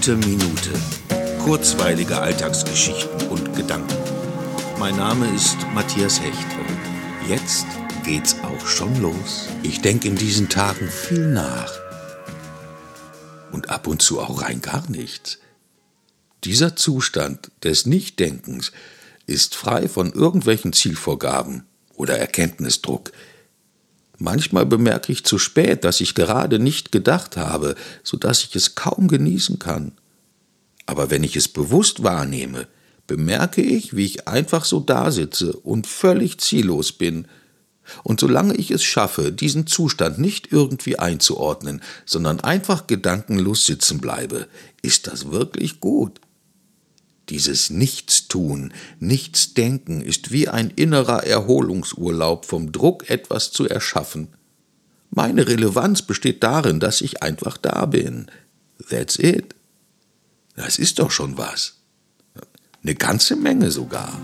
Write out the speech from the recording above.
Gute Minute. Kurzweilige Alltagsgeschichten und Gedanken. Mein Name ist Matthias Hecht und jetzt geht's auch schon los. Ich denke in diesen Tagen viel nach. Und ab und zu auch rein gar nichts. Dieser Zustand des Nichtdenkens ist frei von irgendwelchen Zielvorgaben oder Erkenntnisdruck. Manchmal bemerke ich zu spät, dass ich gerade nicht gedacht habe, so dass ich es kaum genießen kann. Aber wenn ich es bewusst wahrnehme, bemerke ich, wie ich einfach so dasitze und völlig ziellos bin. Und solange ich es schaffe, diesen Zustand nicht irgendwie einzuordnen, sondern einfach gedankenlos sitzen bleibe, ist das wirklich gut. Dieses Nichtstun, Nichtsdenken ist wie ein innerer Erholungsurlaub vom Druck, etwas zu erschaffen. Meine Relevanz besteht darin, dass ich einfach da bin. That's it. Das ist doch schon was. Eine ganze Menge sogar.